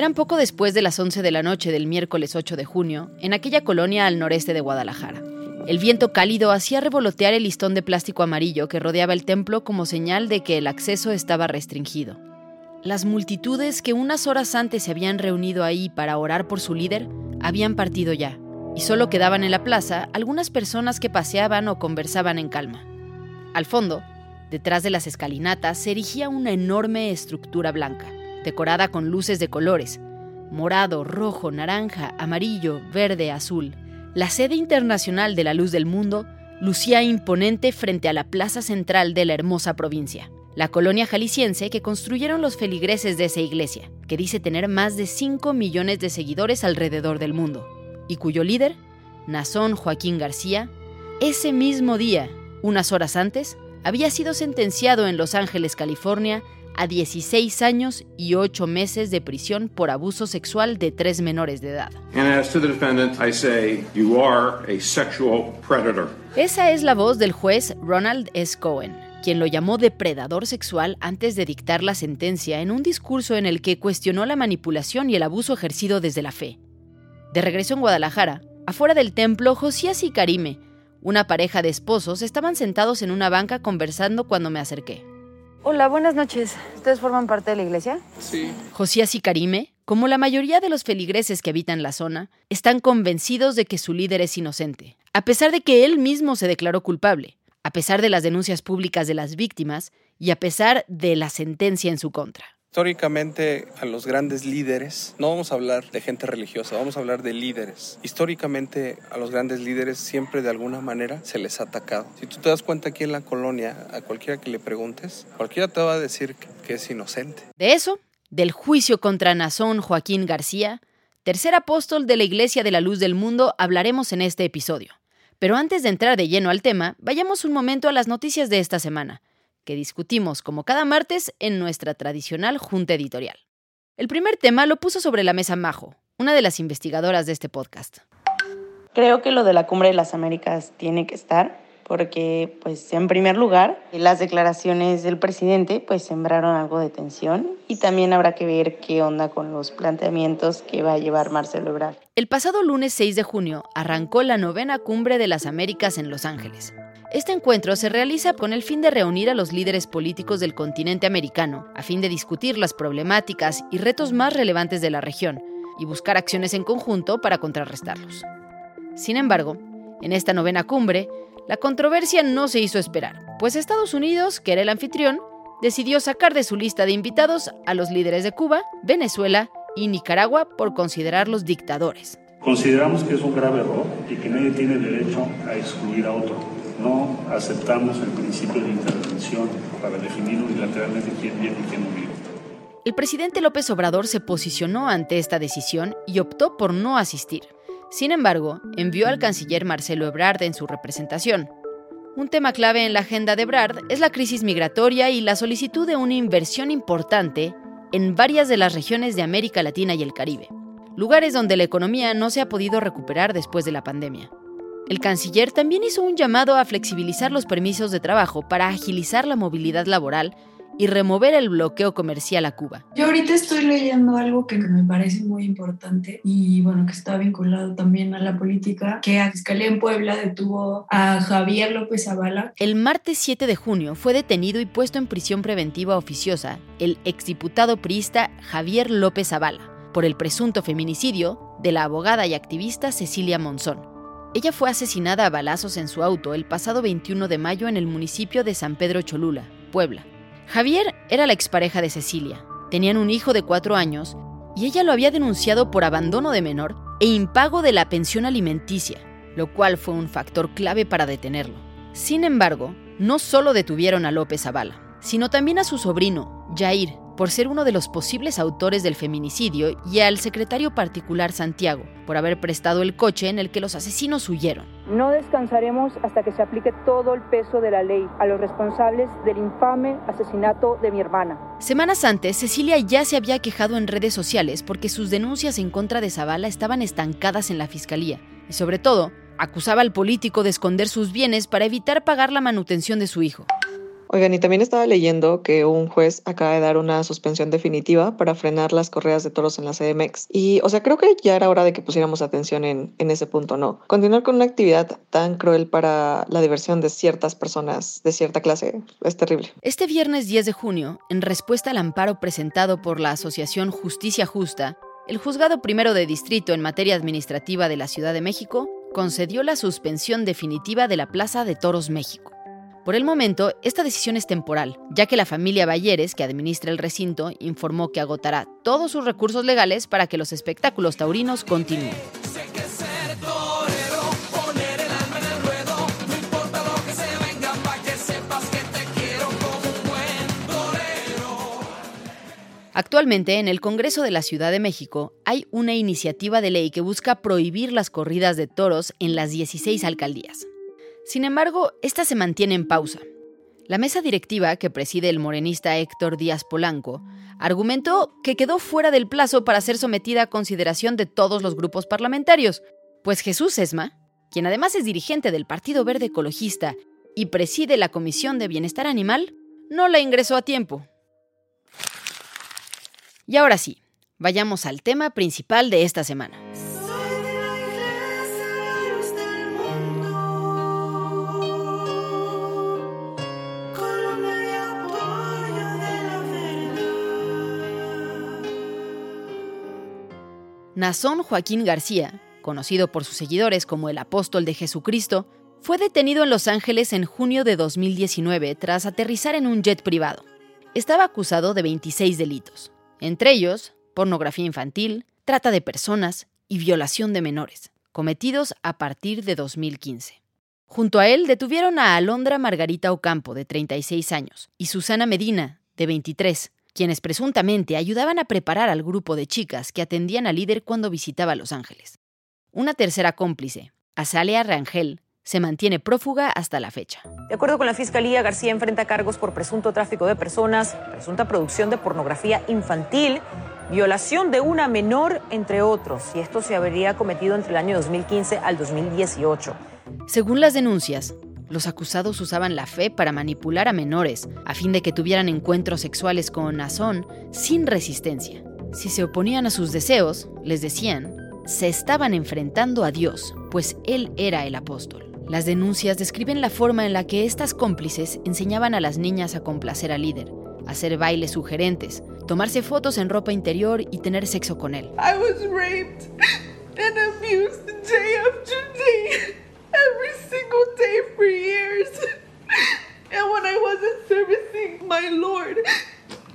Eran poco después de las 11 de la noche del miércoles 8 de junio, en aquella colonia al noreste de Guadalajara. El viento cálido hacía revolotear el listón de plástico amarillo que rodeaba el templo como señal de que el acceso estaba restringido. Las multitudes que unas horas antes se habían reunido ahí para orar por su líder habían partido ya, y solo quedaban en la plaza algunas personas que paseaban o conversaban en calma. Al fondo, detrás de las escalinatas, se erigía una enorme estructura blanca decorada con luces de colores, morado, rojo, naranja, amarillo, verde, azul. La sede internacional de la luz del mundo lucía imponente frente a la plaza central de la hermosa provincia, la colonia jalisciense que construyeron los feligreses de esa iglesia, que dice tener más de 5 millones de seguidores alrededor del mundo, y cuyo líder, Nazón Joaquín García, ese mismo día, unas horas antes, había sido sentenciado en Los Ángeles, California, a 16 años y 8 meses de prisión por abuso sexual de tres menores de edad. Esa es la voz del juez Ronald S. Cohen, quien lo llamó depredador sexual antes de dictar la sentencia en un discurso en el que cuestionó la manipulación y el abuso ejercido desde la fe. De regreso en Guadalajara, afuera del templo, Josías y Karime, una pareja de esposos, estaban sentados en una banca conversando cuando me acerqué. Hola, buenas noches. ¿Ustedes forman parte de la iglesia? Sí. Josías y Karime, como la mayoría de los feligreses que habitan la zona, están convencidos de que su líder es inocente, a pesar de que él mismo se declaró culpable, a pesar de las denuncias públicas de las víctimas y a pesar de la sentencia en su contra. Históricamente a los grandes líderes, no vamos a hablar de gente religiosa, vamos a hablar de líderes. Históricamente a los grandes líderes siempre de alguna manera se les ha atacado. Si tú te das cuenta aquí en la colonia, a cualquiera que le preguntes, cualquiera te va a decir que, es inocente. De eso, del juicio contra Nazón Joaquín García, tercer apóstol de la Iglesia de la Luz del Mundo, hablaremos en este episodio. Pero antes de entrar de lleno al tema, vayamos un momento a las noticias de esta semana que discutimos como cada martes en nuestra tradicional junta editorial. El primer tema lo puso sobre la mesa Majo, una de las investigadoras de este podcast. Creo que lo de la Cumbre de las Américas tiene que estar porque, pues, en primer lugar, las declaraciones del presidente, pues, sembraron algo de tensión y también habrá que ver qué onda con los planteamientos que va a llevar Marcelo Ebrard. El pasado lunes 6 de junio arrancó la novena Cumbre de las Américas en Los Ángeles. Este encuentro se realiza con el fin de reunir a los líderes políticos del continente americano, a fin de discutir las problemáticas y retos más relevantes de la región y buscar acciones en conjunto para contrarrestarlos. Sin embargo, en esta novena cumbre, la controversia no se hizo esperar, pues Estados Unidos, que era el anfitrión, decidió sacar de su lista de invitados a los líderes de Cuba, Venezuela y Nicaragua por considerarlos dictadores. Consideramos que es un grave error y que nadie tiene derecho a excluir a otro. No aceptamos el principio de intervención para definir unilateralmente quién viene y quién no viene. El presidente López Obrador se posicionó ante esta decisión y optó por no asistir. Sin embargo, envió al canciller Marcelo Ebrard en su representación. Un tema clave en la agenda de Ebrard es la crisis migratoria y la solicitud de una inversión importante en varias de las regiones de América Latina y el Caribe, lugares donde la economía no se ha podido recuperar después de la pandemia. El canciller también hizo un llamado a flexibilizar los permisos de trabajo para agilizar la movilidad laboral y remover el bloqueo comercial a Cuba. Yo ahorita estoy leyendo algo que me parece muy importante y bueno, que está vinculado también a la política, que a Fiscalía en Puebla detuvo a Javier López Zavala. El martes 7 de junio fue detenido y puesto en prisión preventiva oficiosa el exdiputado priista Javier López Zavala por el presunto feminicidio de la abogada y activista Cecilia Monzón. Ella fue asesinada a balazos en su auto el pasado 21 de mayo en el municipio de San Pedro Cholula, Puebla. Javier era la expareja de Cecilia. Tenían un hijo de cuatro años y ella lo había denunciado por abandono de menor e impago de la pensión alimenticia, lo cual fue un factor clave para detenerlo. Sin embargo, no solo detuvieron a López Zavala, sino también a su sobrino, Jair, por ser uno de los posibles autores del feminicidio, y al secretario particular Santiago, por haber prestado el coche en el que los asesinos huyeron. No descansaremos hasta que se aplique todo el peso de la ley a los responsables del infame asesinato de mi hermana. Semanas antes, Cecilia ya se había quejado en redes sociales porque sus denuncias en contra de Zavala estaban estancadas en la fiscalía, y sobre todo, acusaba al político de esconder sus bienes para evitar pagar la manutención de su hijo. Oigan, y también estaba leyendo que un juez acaba de dar una suspensión definitiva para frenar las correas de toros en la CDMX. Y, o sea, creo que ya era hora de que pusiéramos atención en, en ese punto, ¿no? Continuar con una actividad tan cruel para la diversión de ciertas personas de cierta clase es terrible. Este viernes 10 de junio, en respuesta al amparo presentado por la Asociación Justicia Justa, el Juzgado Primero de Distrito en materia administrativa de la Ciudad de México concedió la suspensión definitiva de la Plaza de Toros México. Por el momento, esta decisión es temporal, ya que la familia Balleres, que administra el recinto, informó que agotará todos sus recursos legales para que los espectáculos taurinos continúen. Actualmente, en el Congreso de la Ciudad de México hay una iniciativa de ley que busca prohibir las corridas de toros en las 16 alcaldías. Sin embargo, esta se mantiene en pausa. La mesa directiva que preside el morenista Héctor Díaz Polanco argumentó que quedó fuera del plazo para ser sometida a consideración de todos los grupos parlamentarios, pues Jesús Esma, quien además es dirigente del Partido Verde Ecologista y preside la Comisión de Bienestar Animal, no la ingresó a tiempo. Y ahora sí, vayamos al tema principal de esta semana. Nazón Joaquín García, conocido por sus seguidores como el apóstol de Jesucristo, fue detenido en Los Ángeles en junio de 2019 tras aterrizar en un jet privado. Estaba acusado de 26 delitos, entre ellos pornografía infantil, trata de personas y violación de menores, cometidos a partir de 2015. Junto a él detuvieron a Alondra Margarita Ocampo, de 36 años, y Susana Medina, de 23, quienes presuntamente ayudaban a preparar al grupo de chicas que atendían al líder cuando visitaba Los Ángeles. Una tercera cómplice, Azalea Rangel, se mantiene prófuga hasta la fecha. De acuerdo con la Fiscalía, García enfrenta cargos por presunto tráfico de personas, presunta producción de pornografía infantil, violación de una menor, entre otros, y esto se habría cometido entre el año 2015 al 2018. Según las denuncias, los acusados usaban la fe para manipular a menores, a fin de que tuvieran encuentros sexuales con Nazón sin resistencia. Si se oponían a sus deseos, les decían, se estaban enfrentando a Dios, pues Él era el apóstol. Las denuncias describen la forma en la que estas cómplices enseñaban a las niñas a complacer al líder, hacer bailes sugerentes, tomarse fotos en ropa interior y tener sexo con él. Every single day for years. And when I wasn't servicing my Lord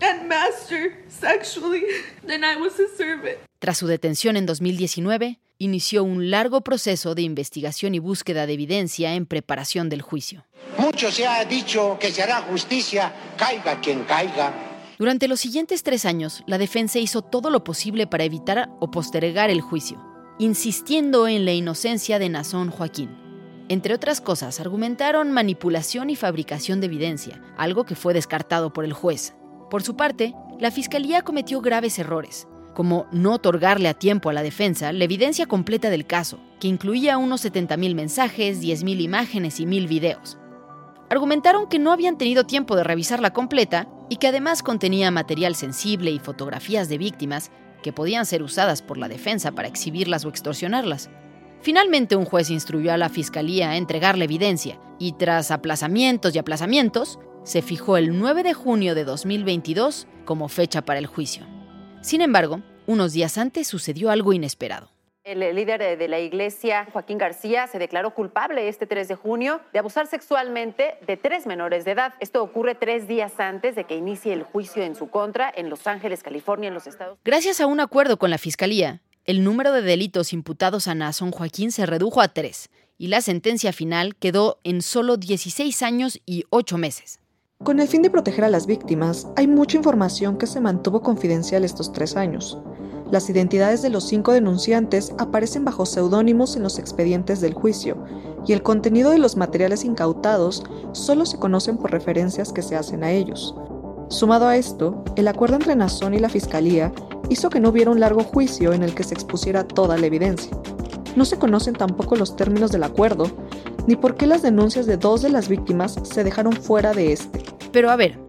and Master sexually, then I was a servant. Tras su detención en 2019, inició un largo proceso de investigación y búsqueda de evidencia en preparación del juicio. Mucho se ha dicho que se hará justicia, caiga quien caiga. Durante los siguientes tres años, la defensa hizo todo lo posible para evitar o postergar el juicio, insistiendo en la inocencia de Nazón Joaquín. Entre otras cosas, argumentaron manipulación y fabricación de evidencia, algo que fue descartado por el juez. Por su parte, la Fiscalía cometió graves errores, como no otorgarle a tiempo a la defensa la evidencia completa del caso, que incluía unos 70.000 mensajes, 10.000 imágenes y 1.000 videos. Argumentaron que no habían tenido tiempo de revisarla completa y que además contenía material sensible y fotografías de víctimas que podían ser usadas por la defensa para exhibirlas o extorsionarlas. Finalmente un juez instruyó a la fiscalía a entregar la evidencia y tras aplazamientos y aplazamientos, se fijó el 9 de junio de 2022 como fecha para el juicio. Sin embargo, unos días antes sucedió algo inesperado. El líder de la iglesia, Joaquín García, se declaró culpable este 3 de junio de abusar sexualmente de tres menores de edad. Esto ocurre tres días antes de que inicie el juicio en su contra en Los Ángeles, California, en los Estados Gracias a un acuerdo con la fiscalía, el número de delitos imputados a Nason Joaquín se redujo a tres y la sentencia final quedó en solo 16 años y 8 meses. Con el fin de proteger a las víctimas, hay mucha información que se mantuvo confidencial estos tres años. Las identidades de los cinco denunciantes aparecen bajo seudónimos en los expedientes del juicio, y el contenido de los materiales incautados solo se conocen por referencias que se hacen a ellos. Sumado a esto, el acuerdo entre Nazón y la Fiscalía hizo que no hubiera un largo juicio en el que se expusiera toda la evidencia. No se conocen tampoco los términos del acuerdo, ni por qué las denuncias de dos de las víctimas se dejaron fuera de este. Pero a ver,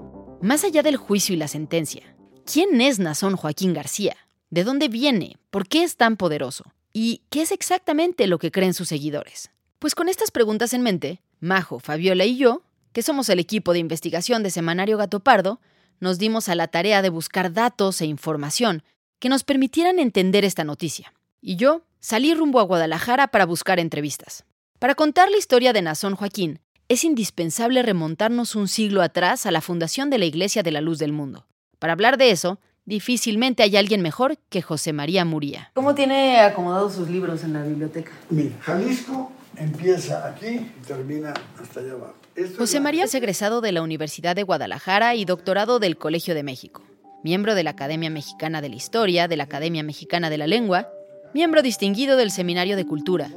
más allá del juicio y la sentencia, ¿quién es Nazón Joaquín García? ¿De dónde viene? ¿Por qué es tan poderoso? ¿Y qué es exactamente lo que creen sus seguidores? Pues con estas preguntas en mente, Majo, Fabiola y yo, que somos el equipo de investigación de Semanario Gato Pardo, nos dimos a la tarea de buscar datos e información que nos permitieran entender esta noticia. Y yo salí rumbo a Guadalajara para buscar entrevistas. Para contar la historia de Nazón Joaquín, es indispensable remontarnos un siglo atrás a la fundación de la Iglesia de la Luz del Mundo. Para hablar de eso, difícilmente hay alguien mejor que José María Muría. ¿Cómo tiene acomodados sus libros en la biblioteca? Mira, Jalisco empieza aquí y termina hasta allá abajo. José María es egresado de la Universidad de Guadalajara y doctorado del Colegio de México, miembro de la Academia Mexicana de la Historia, de la Academia Mexicana de la Lengua, miembro distinguido del Seminario de Cultura,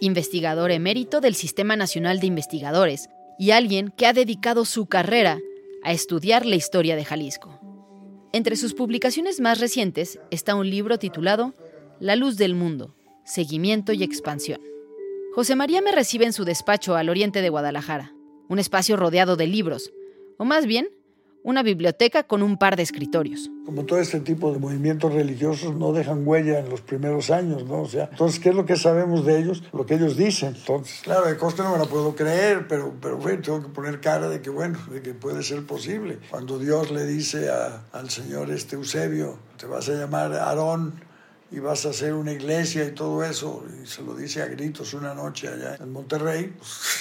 investigador emérito del Sistema Nacional de Investigadores y alguien que ha dedicado su carrera a estudiar la historia de Jalisco. Entre sus publicaciones más recientes está un libro titulado La luz del mundo, seguimiento y expansión. José María me recibe en su despacho al oriente de Guadalajara, un espacio rodeado de libros, o más bien, una biblioteca con un par de escritorios. Como todo este tipo de movimientos religiosos no dejan huella en los primeros años, ¿no? O sea, entonces, ¿qué es lo que sabemos de ellos? Lo que ellos dicen. Entonces, claro, de coste no me la puedo creer, pero, pero bueno, tengo que poner cara de que, bueno, de que puede ser posible. Cuando Dios le dice al señor este Eusebio, te vas a llamar Aarón, y vas a hacer una iglesia y todo eso, y se lo dice a gritos una noche allá en Monterrey.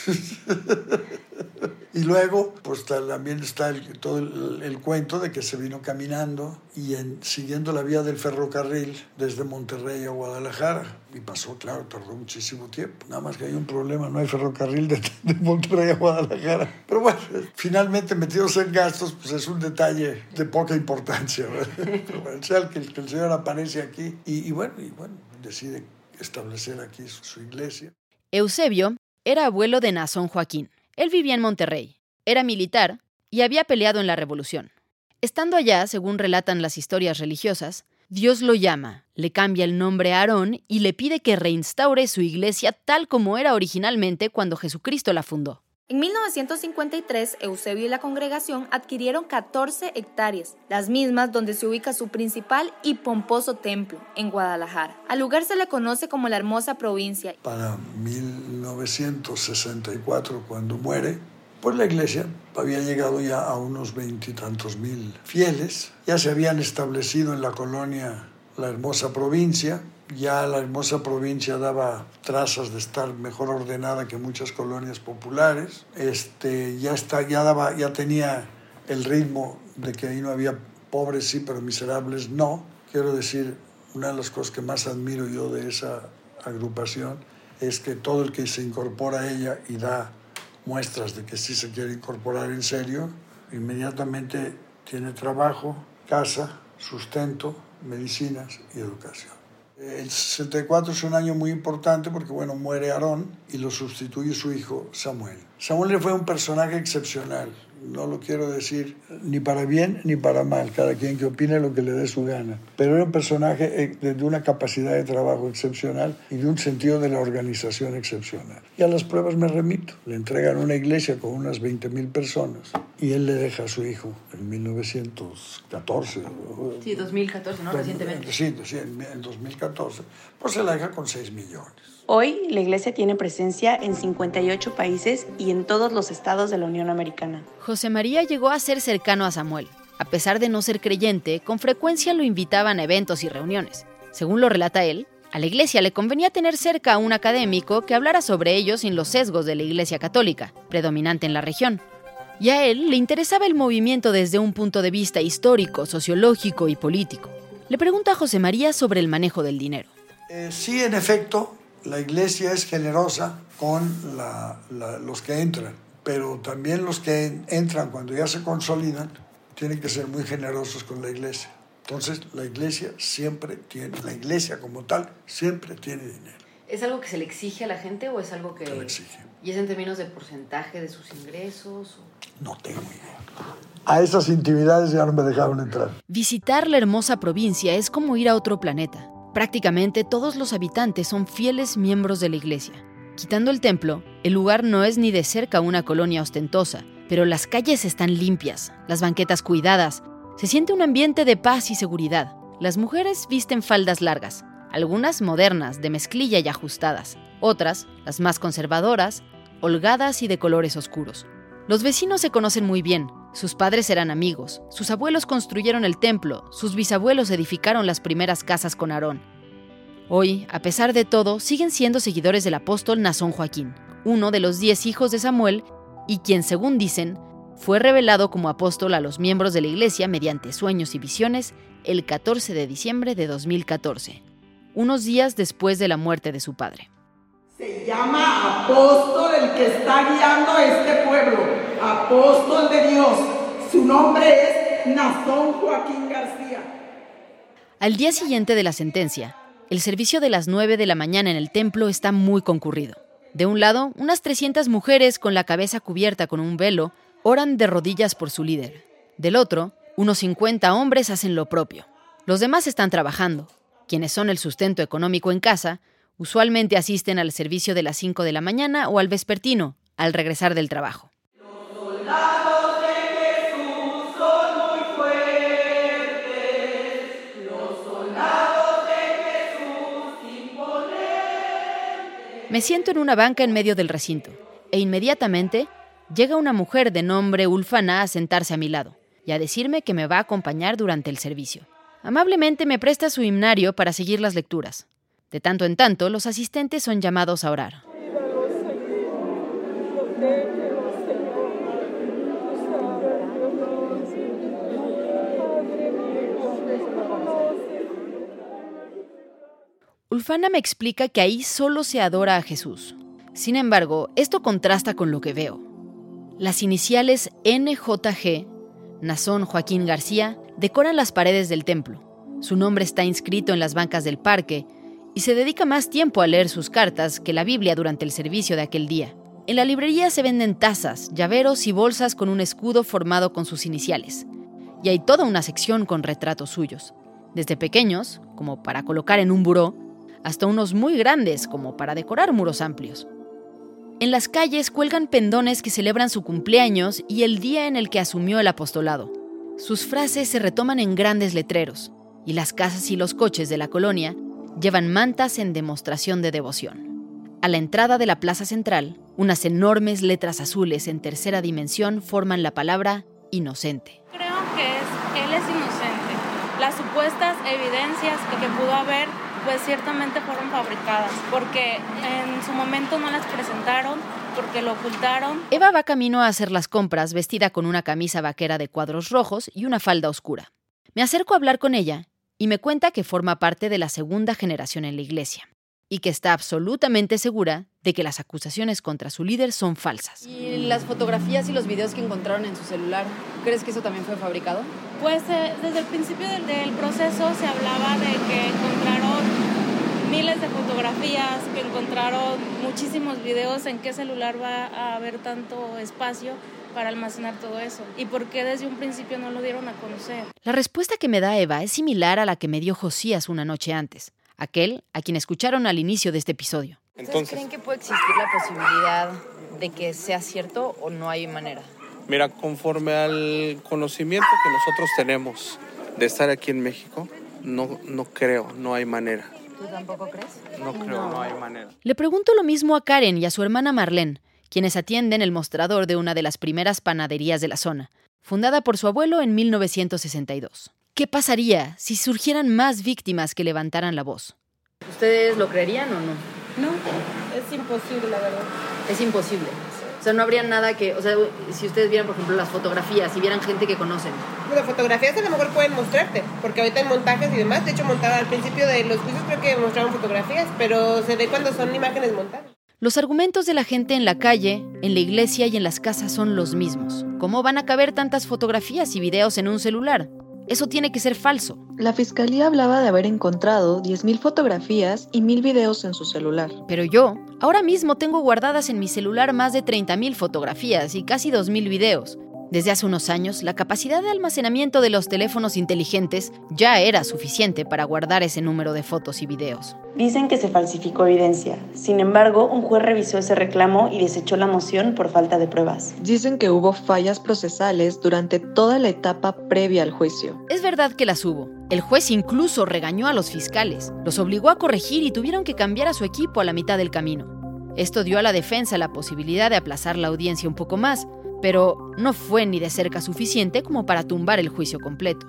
y luego, pues también está el, todo el, cuento de que se vino caminando y en, siguiendo la vía del ferrocarril desde Monterrey a Guadalajara. Y pasó, claro, tardó muchísimo tiempo. Nada más que hay un problema, no hay ferrocarril de, de Monterrey a Guadalajara. Pero bueno, finalmente metidos en gastos, pues es un detalle de poca importancia. Pero bueno, sea que, que el Señor aparece aquí y y, bueno, y bueno, decide establecer aquí su, iglesia. Eusebio era abuelo de Nazón Joaquín. Él vivía en Monterrey, era militar y había peleado en la Revolución. Estando allá, según relatan las historias religiosas, Dios lo llama, le cambia el nombre a Aarón y le pide que reinstaure su iglesia tal como era originalmente cuando Jesucristo la fundó. En 1953, Eusebio y la congregación adquirieron 14 hectáreas, las mismas donde se ubica su principal y pomposo templo, en Guadalajara. Al lugar se le conoce como la hermosa provincia. Para 1964, cuando muere, pues la iglesia había llegado ya a unos veintitantos mil fieles, ya se habían establecido en la colonia la hermosa provincia, ya la hermosa provincia daba trazas de estar mejor ordenada que muchas colonias populares. Este, ya, está, ya, daba, ya tenía el ritmo de que ahí no había pobres sí, pero miserables no. Quiero decir, una de las cosas que más admiro yo de esa agrupación es que todo el que se incorpora a ella y da muestras de que sí se quiere incorporar en serio, inmediatamente tiene trabajo, casa, sustento, medicinas y educación. El 64 es un año muy importante porque, bueno, muere Aarón y lo sustituye su hijo Samuel. Samuel fue un personaje excepcional no lo quiero decir ni para bien ni para mal, cada quien que opine lo que le dé su gana, pero era un personaje eh, de una capacidad de trabajo excepcional y de un sentido de la organización excepcional. Y a las pruebas me remito, le entregan una iglesia con unas 20 mil personas y él le deja a su hijo en 1914. Sí, 2014, ¿no? Recientemente. Sí en 2014, pues se la deja con 6 millones. Hoy la iglesia tiene presencia en 58 países y en todos los estados de la Unión Americana. José María llegó a ser cercano a Samuel. A pesar de no ser creyente, con frecuencia lo invitaban a eventos y reuniones. Según lo relata él, a la iglesia le convenía tener cerca a un académico que hablara sobre ello sin los sesgos de la iglesia católica, predominante en la región. Y a él le interesaba el movimiento desde un punto de vista histórico, sociológico y político. Le pregunta a José María sobre el manejo del dinero. Eh, sí, en efecto, la iglesia es generosa con los que entran, pero también los que entran cuando ya se consolidan tienen que ser muy generosos con la iglesia. Entonces la iglesia siempre tiene, la iglesia como tal siempre tiene dinero. ¿Es algo que se le exige a la gente o es algo que... Se le exige. ¿Y es en términos de porcentaje de sus ingresos? No tengo idea. A esas intimidades ya no me dejaron entrar. Visitar la hermosa provincia es como ir a otro planeta. Prácticamente todos los habitantes son fieles miembros de la iglesia. Quitando el templo, el lugar no es ni de cerca una colonia ostentosa, pero las calles están limpias, las banquetas cuidadas, se siente un ambiente de paz y seguridad. Las mujeres visten faldas largas, algunas modernas, de mezclilla y ajustadas, otras, las más conservadoras, holgadas y de colores oscuros. Los vecinos se conocen muy bien, sus padres eran amigos, sus abuelos construyeron el templo, sus bisabuelos edificaron las primeras casas con Aarón. Hoy, a pesar de todo, siguen siendo seguidores del apóstol Nazón Joaquín, uno de los diez hijos de Samuel, y quien, según dicen, fue revelado como apóstol a los miembros de la iglesia mediante sueños y visiones el 14 de diciembre de 2014, unos días después de la muerte de su padre. Se llama apóstol el que está guiando a este pueblo, apóstol de Dios. Su nombre es Nazón Joaquín García. Al día siguiente de la sentencia, el servicio de las 9 de la mañana en el templo está muy concurrido. De un lado, unas 300 mujeres con la cabeza cubierta con un velo oran de rodillas por su líder. Del otro, unos 50 hombres hacen lo propio. Los demás están trabajando. Quienes son el sustento económico en casa Usualmente asisten al servicio de las 5 de la mañana o al vespertino, al regresar del trabajo. Me siento en una banca en medio del recinto e inmediatamente llega una mujer de nombre Ulfana a sentarse a mi lado y a decirme que me va a acompañar durante el servicio. Amablemente me presta su himnario para seguir las lecturas. De tanto en tanto, los asistentes son llamados a orar. Ulfana me explica que ahí solo se adora a Jesús. Sin embargo, esto contrasta con lo que veo. Las iniciales NJG, Nazón Joaquín García, decoran las paredes del templo. Su nombre está inscrito en las bancas del parque y se dedica más tiempo a leer sus cartas que la Biblia durante el servicio de aquel día. En la librería se venden tazas, llaveros y bolsas con un escudo formado con sus iniciales. Y hay toda una sección con retratos suyos, desde pequeños, como para colocar en un buró, hasta unos muy grandes, como para decorar muros amplios. En las calles cuelgan pendones que celebran su cumpleaños y el día en el que asumió el apostolado. Sus frases se retoman en grandes letreros, y las casas y los coches de la colonia llevan mantas en demostración de devoción. A la entrada de la plaza central, unas enormes letras azules en tercera dimensión forman la palabra inocente. Creo que es, él es inocente. Las supuestas evidencias que, que pudo haber, pues ciertamente fueron fabricadas, porque en su momento no las presentaron, porque lo ocultaron. Eva va camino a hacer las compras vestida con una camisa vaquera de cuadros rojos y una falda oscura. Me acerco a hablar con ella y me cuenta que forma parte de la segunda generación en la iglesia y que está absolutamente segura de que las acusaciones contra su líder son falsas. ¿Y las fotografías y los videos que encontraron en su celular, crees que eso también fue fabricado? Pues eh, desde el principio del, del, proceso se hablaba de que encontraron miles de fotografías, que encontraron muchísimos videos, en qué celular va a haber tanto espacio. para almacenar todo eso? ¿Y por qué desde un principio no lo dieron a conocer? La respuesta que me da Eva es similar a la que me dio Josías una noche antes, aquel a quien escucharon al inicio de este episodio. ¿Ustedes creen que puede existir la posibilidad de que sea cierto o no hay manera? Mira, conforme al conocimiento que nosotros tenemos de estar aquí en México, no, no creo, no hay manera. ¿Tú tampoco crees? No creo, no hay manera. Le pregunto lo mismo a Karen y a su hermana Marlene, quienes atienden el mostrador de una de las primeras panaderías de la zona, fundada por su abuelo en 1962. ¿Qué pasaría si surgieran más víctimas que levantaran la voz? ¿Ustedes lo creerían o no? No, es imposible, la verdad. Es imposible. O sea, no habría nada que, o sea, si ustedes vieran, por ejemplo, las fotografías, si vieran gente que conocen. Las fotografías a lo mejor pueden mostrarte, porque ahorita en montajes y demás, de hecho montaban al principio de los juicios creo que mostraban fotografías, pero se ve cuando son imágenes montadas. Los argumentos de la gente en la calle, en la iglesia y en las casas son los mismos. ¿Cómo van a caber tantas fotografías y videos en un celular? Eso tiene que ser falso. La fiscalía hablaba de haber encontrado 10.000 fotografías y 1.000 videos en su celular. Pero yo, ahora mismo tengo guardadas en mi celular más de 30.000 fotografías y casi 2.000 videos. Desde hace unos años, la capacidad de almacenamiento de los teléfonos inteligentes ya era suficiente para guardar ese número de fotos y videos. Dicen que se falsificó evidencia. Sin embargo, un juez revisó ese reclamo y desechó la moción por falta de pruebas. Dicen que hubo fallas procesales durante toda la etapa previa al juicio. Es verdad que las hubo. El juez incluso regañó a los fiscales, los obligó a corregir y tuvieron que cambiar a su equipo a la mitad del camino. Esto dio a la defensa la posibilidad de aplazar la audiencia un poco más, pero no fue ni de cerca suficiente como para tumbar el juicio completo.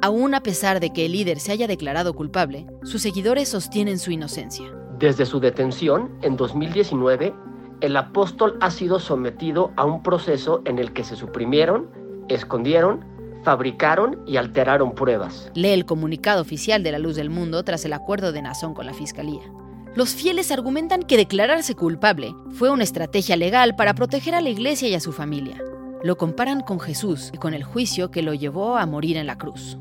Aún a pesar de que el líder se haya declarado culpable, sus seguidores sostienen su inocencia. Desde su detención en 2019, el apóstol ha sido sometido a un proceso en el que se suprimieron, escondieron, fabricaron y alteraron pruebas. Lee el comunicado oficial de la Luz del Mundo tras el acuerdo de Nazón con la Fiscalía. Los fieles argumentan que declararse culpable fue una estrategia legal para proteger a la iglesia y a su familia. Lo comparan con Jesús y con el juicio que lo llevó a morir en la cruz.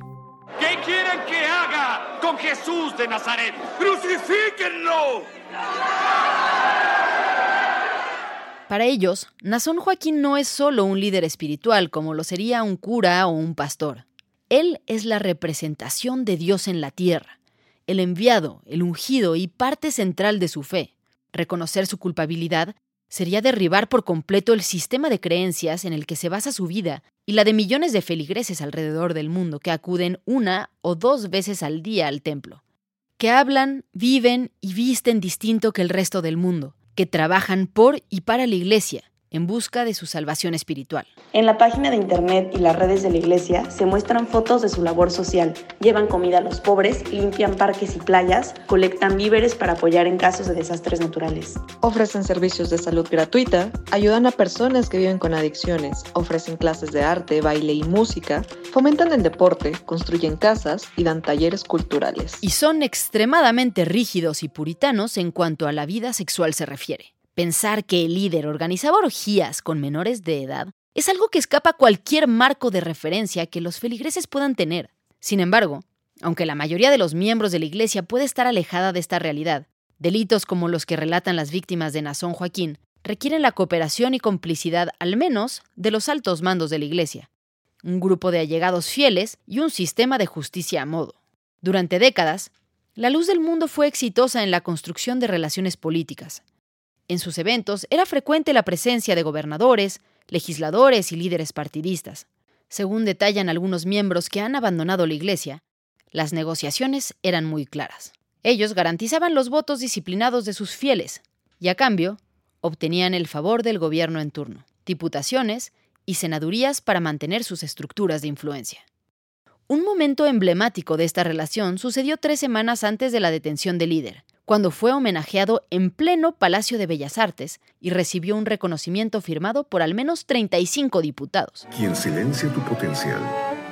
¿Qué quieren que haga con Jesús de Nazaret? ¡Crucifíquenlo! Para ellos, Nazón Joaquín no es solo un líder espiritual como lo sería un cura o un pastor. Él es la representación de Dios en la tierra, el enviado, el ungido y parte central de su fe. Reconocer su culpabilidad sería derribar por completo el sistema de creencias en el que se basa su vida y la de millones de feligreses alrededor del mundo que acuden una o dos veces al día al templo, que hablan, viven y visten distinto que el resto del mundo, que trabajan por y para la iglesia, en busca de su salvación espiritual. En la página de internet y las redes de la iglesia se muestran fotos de su labor social. Llevan comida a los pobres, limpian parques y playas, colectan víveres para apoyar en casos de desastres naturales. Ofrecen servicios de salud gratuita, ayudan a personas que viven con adicciones, ofrecen clases de arte, baile y música, fomentan el deporte, construyen casas y dan talleres culturales. Y son extremadamente rígidos y puritanos en cuanto a la vida sexual se refiere. Pensar que el líder organizaba orgías con menores de edad es algo que escapa a cualquier marco de referencia que los feligreses puedan tener. Sin embargo, aunque la mayoría de los miembros de la Iglesia puede estar alejada de esta realidad, delitos como los que relatan las víctimas de Nazón Joaquín requieren la cooperación y complicidad al menos de los altos mandos de la Iglesia, un grupo de allegados fieles y un sistema de justicia a modo. Durante décadas, la luz del mundo fue exitosa en la construcción de relaciones políticas, en sus eventos era frecuente la presencia de gobernadores, legisladores y líderes partidistas. Según detallan algunos miembros que han abandonado la Iglesia, las negociaciones eran muy claras. Ellos garantizaban los votos disciplinados de sus fieles y a cambio obtenían el favor del gobierno en turno, diputaciones y senadurías para mantener sus estructuras de influencia. Un momento emblemático de esta relación sucedió tres semanas antes de la detención del líder, cuando fue homenajeado en pleno Palacio de Bellas Artes y recibió un reconocimiento firmado por al menos 35 diputados. Quien silencia tu potencial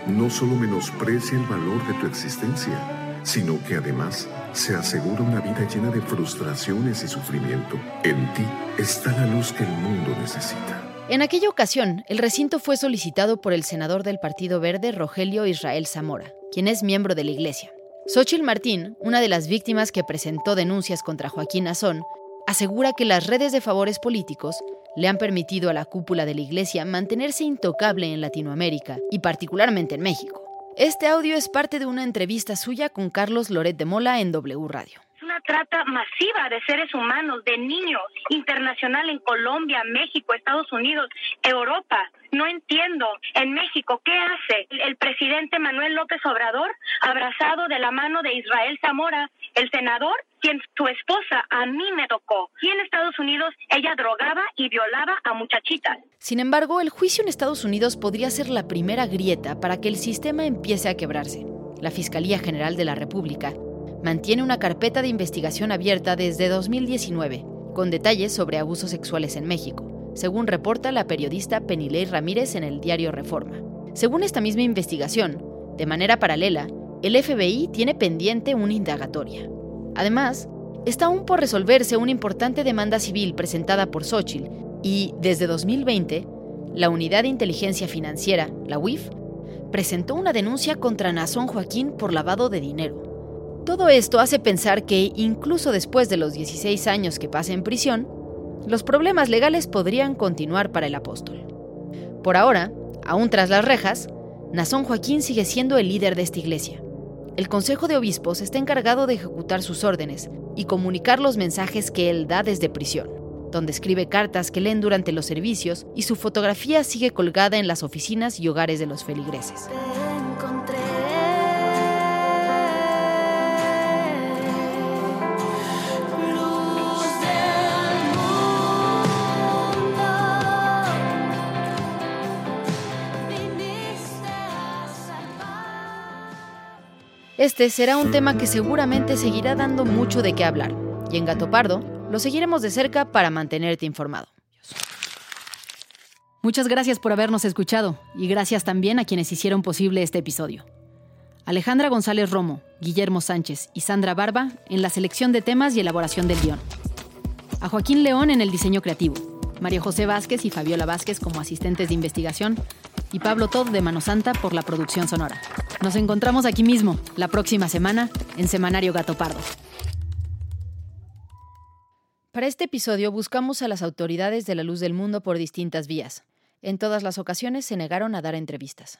no solo menosprecia el valor de tu existencia, sino que además se asegura una vida llena de frustraciones y sufrimiento. En ti está la luz que el mundo necesita. En aquella ocasión, el recinto fue solicitado por el senador del Partido Verde, Rogelio Israel Zamora, quien es miembro de la Iglesia. Xochitl Martín, una de las víctimas que presentó denuncias contra Joaquín Azón, asegura que las redes de favores políticos le han permitido a la cúpula de la Iglesia mantenerse intocable en Latinoamérica y particularmente en México. Este audio es parte de una entrevista suya con Carlos Loret de Mola en W Radio trata masiva de seres humanos, de niños, internacional en Colombia, México, Estados Unidos, Europa. No entiendo. En México, ¿qué hace el presidente Manuel López Obrador abrazado de la mano de Israel Zamora, el senador, quien su esposa a mí me tocó? Y en Estados Unidos ella drogaba y violaba a muchachitas. Sin embargo, el juicio en Estados Unidos podría ser la primera grieta para que el sistema empiece a quebrarse. La Fiscalía General de la República mantiene una carpeta de investigación abierta desde 2019, con detalles sobre abusos sexuales en México, según reporta la periodista Penilei Ramírez en el diario Reforma. Según esta misma investigación, de manera paralela, el FBI tiene pendiente una indagatoria. Además, está aún por resolverse una importante demanda civil presentada por Xochitl y, desde 2020, la Unidad de Inteligencia Financiera, la UIF, presentó una denuncia contra Nazón Joaquín por lavado de dinero. Todo esto hace pensar que, incluso después de los 16 años que pasa en prisión, los problemas legales podrían continuar para el apóstol. Por ahora, aún tras las rejas, Nazón Joaquín sigue siendo el líder de esta iglesia. El Consejo de Obispos está encargado de ejecutar sus órdenes y comunicar los mensajes que él da desde prisión, donde escribe cartas que leen durante los servicios y su fotografía sigue colgada en las oficinas y hogares de los feligreses. Este será un tema que seguramente seguirá dando mucho de qué hablar, y en Gato Pardo lo seguiremos de cerca para mantenerte informado. Muchas gracias por habernos escuchado y gracias también a quienes hicieron posible este episodio. Alejandra González Romo, Guillermo Sánchez y Sandra Barba en la selección de temas y elaboración del guion. A Joaquín León en el diseño creativo, María José Vázquez y Fabiola Vázquez como asistentes de investigación y Pablo Todd de Mano Santa por la producción sonora. Nos encontramos aquí mismo, la próxima semana, en Semanario Gato Pardo. Para este episodio buscamos a las autoridades de la luz del mundo por distintas vías. En todas las ocasiones se negaron a dar entrevistas.